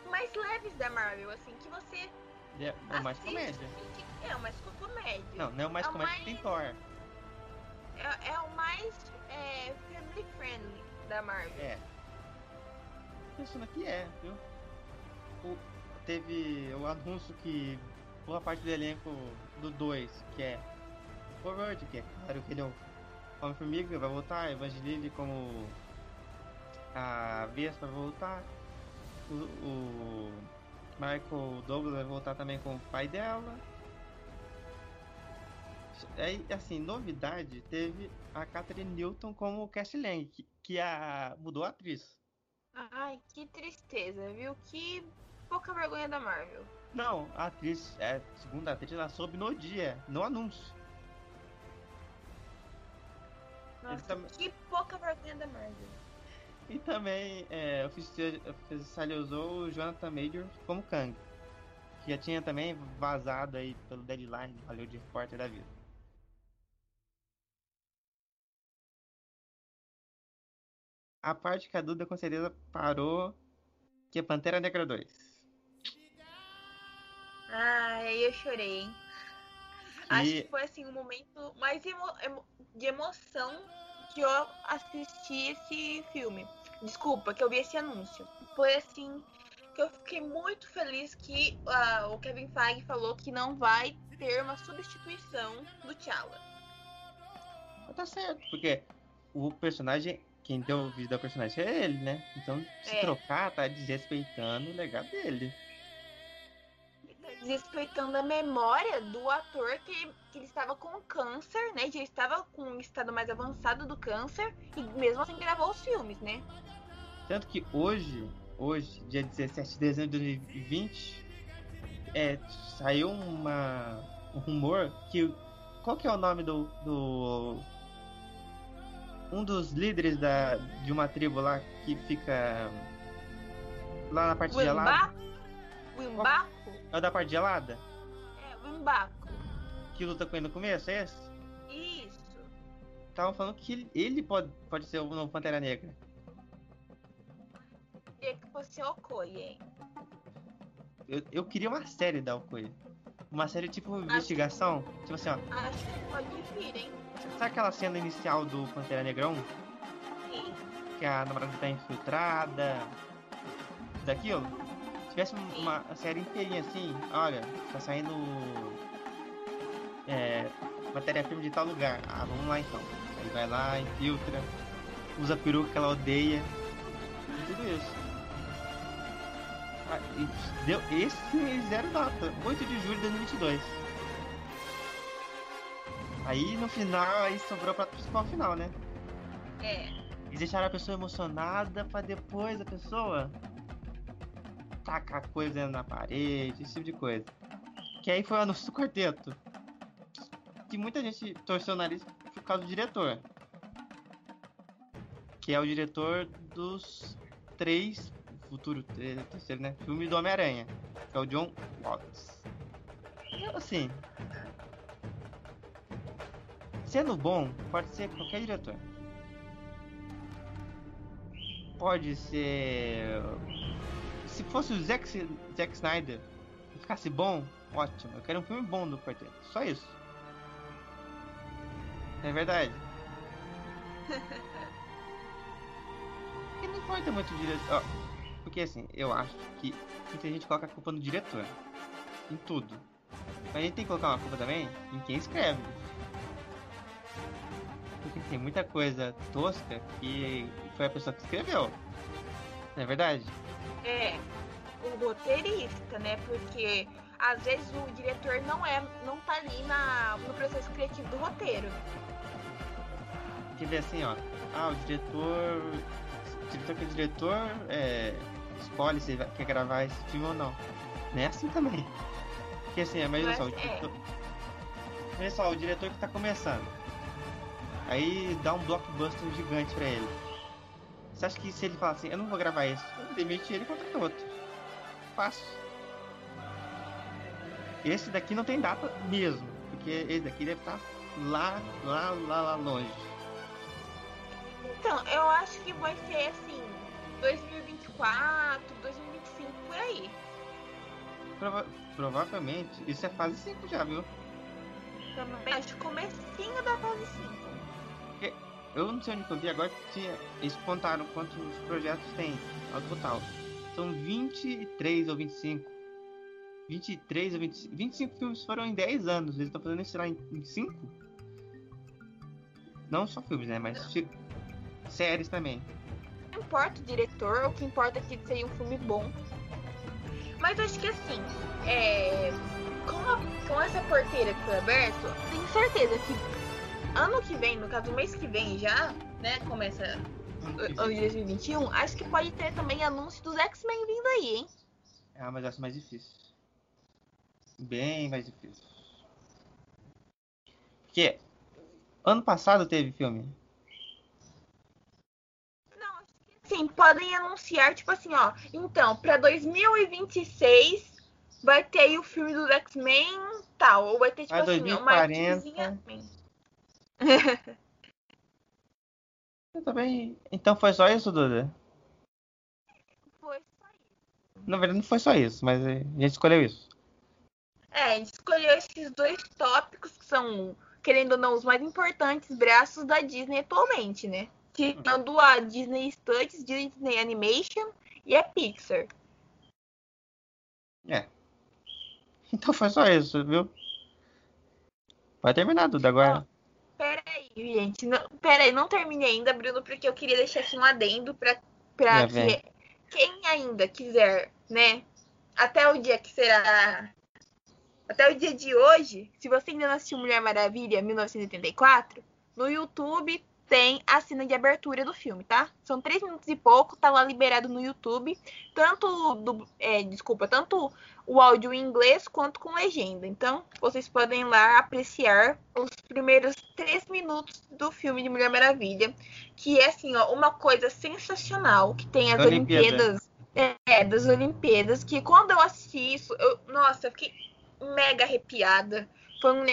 mais leves da Marvel, assim, que você. É, é mais comédia. assim, que- É, o mais com comédia. Não, não é o mais É comédia que tem mais- Thor. É, é o mais é, family friendly da Marvel. É. Pensando que é, viu? O- teve o anúncio que boa parte do elenco do 2, que é Forward, que é claro que ele é o Homem-Formiga, vai voltar, Evangeline como a Vespa vai voltar, o, o Michael Douglas vai voltar também como o pai dela. Aí, assim, novidade, teve a Catherine Newton como Cassie Lang, que, que a, mudou a atriz. Ai, que tristeza, viu? Que pouca vergonha da Marvel. Não, a atriz, é, a segunda atriz, ela soube no dia, no anúncio. Nossa, tam- que pouca vergonha da Marvel. E também é, ofici- oficializou o Jonathan Major como Kang. Que já tinha também vazado aí pelo Deadline, valeu de repórter da vida. A parte que a Duda com certeza parou, que é Pantera Negra 2. Ai, aí eu chorei, hein? Acho que foi assim o momento mais emo- emo- de emoção que eu assisti esse filme. Desculpa, que eu vi esse anúncio. Foi assim que eu fiquei muito feliz que ah, o Kevin Feige falou que não vai ter uma substituição do T'Challa. Tá certo, porque o personagem, quem deu vida ao personagem é ele, né? Então, se É. trocar, tá desrespeitando o legado dele. Desrespeitando a memória do ator que, que ele estava com câncer, né? Ele estava com um estado mais avançado do câncer e mesmo assim gravou os filmes, né? Tanto que hoje, hoje, dia 17 de dezembro de 2020, é, saiu uma, um rumor que. Qual que é o nome do. do um dos líderes da, de uma tribo lá que fica. Lá na parte gelada. Wimbaco? Wimbaco? É o da parte gelada? É, Wimbaco. Que luta com ele no começo, é esse? Isso. Estavam falando que ele, pode, pode ser o novo Pantera Negra. Queria que fosse Okoye, hein? Eu, eu queria uma série da Okoye. Uma série tipo investigação. Tipo assim, ó. Acho que pode vir, hein? Sabe aquela cena inicial do Pantera Negra 1? Sim. Que a namorada tá infiltrada. Daquilo? Se tivesse um- uma série inteirinha assim, olha, tá saindo. É. Matéria-prima de tal lugar. Ah, vamos lá então. Aí vai lá, infiltra, usa a peruca que ela odeia. E tudo isso. Ah, e deu, esse zero data, 8 de julho de 2022. Aí no final, aí sobrou pra principal final, né? É. Eles deixaram a pessoa emocionada pra depois a pessoa tacar coisa na parede, esse tipo de coisa. Que aí foi o anúncio do quarteto. Que muita gente torceu o nariz por causa do diretor. Que é o diretor dos três futuro terceiro, né? Filme do Homem-Aranha. Que é o John Watts. Assim. Sendo bom, pode ser qualquer diretor. Pode ser. Se fosse o Zack, Zack Snyder e ficasse bom, ótimo. Eu quero um filme bom do quarteto. Só isso. É verdade. e não importa muito o diretor. Porque assim, eu acho que muita gente coloca a culpa no diretor. Em tudo. Mas a gente tem que colocar uma culpa também em quem escreve. Porque tem muita coisa tosca que foi a pessoa que escreveu. Não é verdade? É, o roteirista, né? Porque às vezes o diretor não é, não tá ali na, no processo criativo do roteiro. Porque vê assim, ó. Ah, o diretor. O diretor que é diretor é, escolhe se quer gravar esse filme ou não. Não é assim também. Porque assim, imagina só, o diretor. Olha só, o diretor que tá começando. Aí dá um blockbuster gigante pra ele. Você acha que se ele falar assim, eu não vou gravar isso, demite ele e contrata outro. Fácil. Esse daqui não tem data mesmo, porque esse daqui deve estar lá, lá, lá, lá longe. Então, eu acho que vai ser assim, 2024, 2025, por aí. Prova provavelmente, isso é fase 5 já, viu? Também acho comecinho da fase 5. Eu não sei onde eu vi agora que eles contaram quantos projetos tem ao total. São 23 ou 25. 23 ou 25. 25 filmes foram em 10 anos. Eles estão fazendo isso lá em 5? Não só filmes, né? Mas séries também. Não importa o diretor, o que importa é que seja um filme bom. Mas acho que assim, é... com, a... com essa porteira que foi aberta, tenho certeza que ano que vem, no caso, mês que vem já, né? Começa o, o 2021, acho que pode ter também anúncio dos X-Men vindo aí, hein? Ah, mas acho mais difícil. Bem mais difícil. Porque ano passado teve filme. Não, acho que sim, podem anunciar, tipo assim, ó. Então, pra 2026 vai ter aí o filme dos X-Men tal. Ou vai ter, tipo Ah, assim, 2040. uma artezinha. Eu também. Então foi só isso, Duda? Foi só isso. Na verdade não foi só isso, mas a gente escolheu isso. É, a gente escolheu esses dois tópicos que são, querendo ou não, os mais importantes braços da Disney atualmente, né? Tirando a Disney Studios, Disney Animation e a Pixar. É. Então foi só isso, viu? Vai terminar, Duda, agora. Pera aí, gente. Não, pera aí, não terminei ainda, Bruno, porque eu queria deixar aqui um adendo pra, pra Já vem. que quem ainda quiser, né? Até o dia que será. Até o dia de hoje, se você ainda não assistiu Mulher Maravilha 1984, no YouTube tem a cena de abertura do filme, tá? São três minutos e pouco, tá lá liberado no YouTube. Tanto do. é, desculpa, tanto o áudio em inglês quanto com legenda. Então, vocês podem lá apreciar os primeiros três minutos do filme de Mulher Maravilha. Que é assim, ó, uma coisa sensacional que tem as Da Olimpíada. Olimpíadas. É, das Olimpíadas, que quando eu assisti isso, eu, nossa, eu fiquei mega arrepiada. Foi um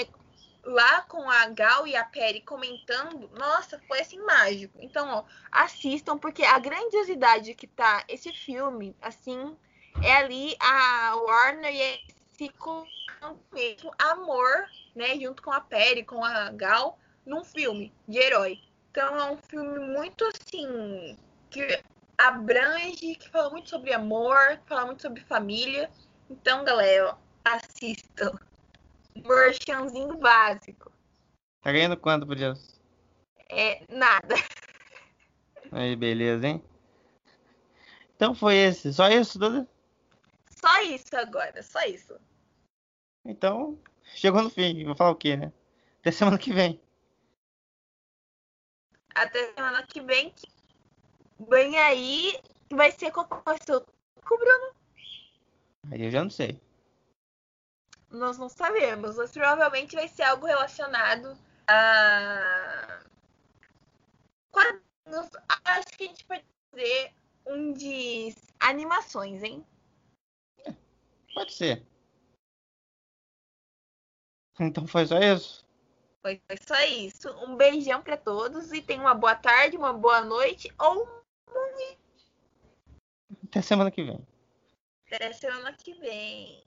lá com a Gal e a Perry comentando, nossa, foi assim mágico. Então, ó, assistam porque a grandiosidade que tá esse filme, assim, é ali a Warner e esse com mesmo amor, né, junto com a Perry, com a Gal, num filme de herói. Então é um filme muito assim que abrange, que fala muito sobre amor, que fala muito sobre família. Então, galera, assistam. Merchanzinho básico. Tá ganhando quanto por dia? É nada. Aí, beleza, hein? Então foi esse. Só isso, Duda? Só isso agora, só isso. Então, chegou no fim. Vou falar o quê, né? Até semana que vem. Até semana que vem. Vem aí. Vai ser qual vai ser o Bruno? Aí eu já não sei. Nós não sabemos, mas provavelmente vai ser algo relacionado a. Quadrinhos. Acho que a gente pode fazer um de animações, hein? Pode ser. Então foi só isso? Foi, foi só isso. Um beijão para todos e tenham uma boa tarde, uma boa noite ou um Até semana que vem. Até semana que vem.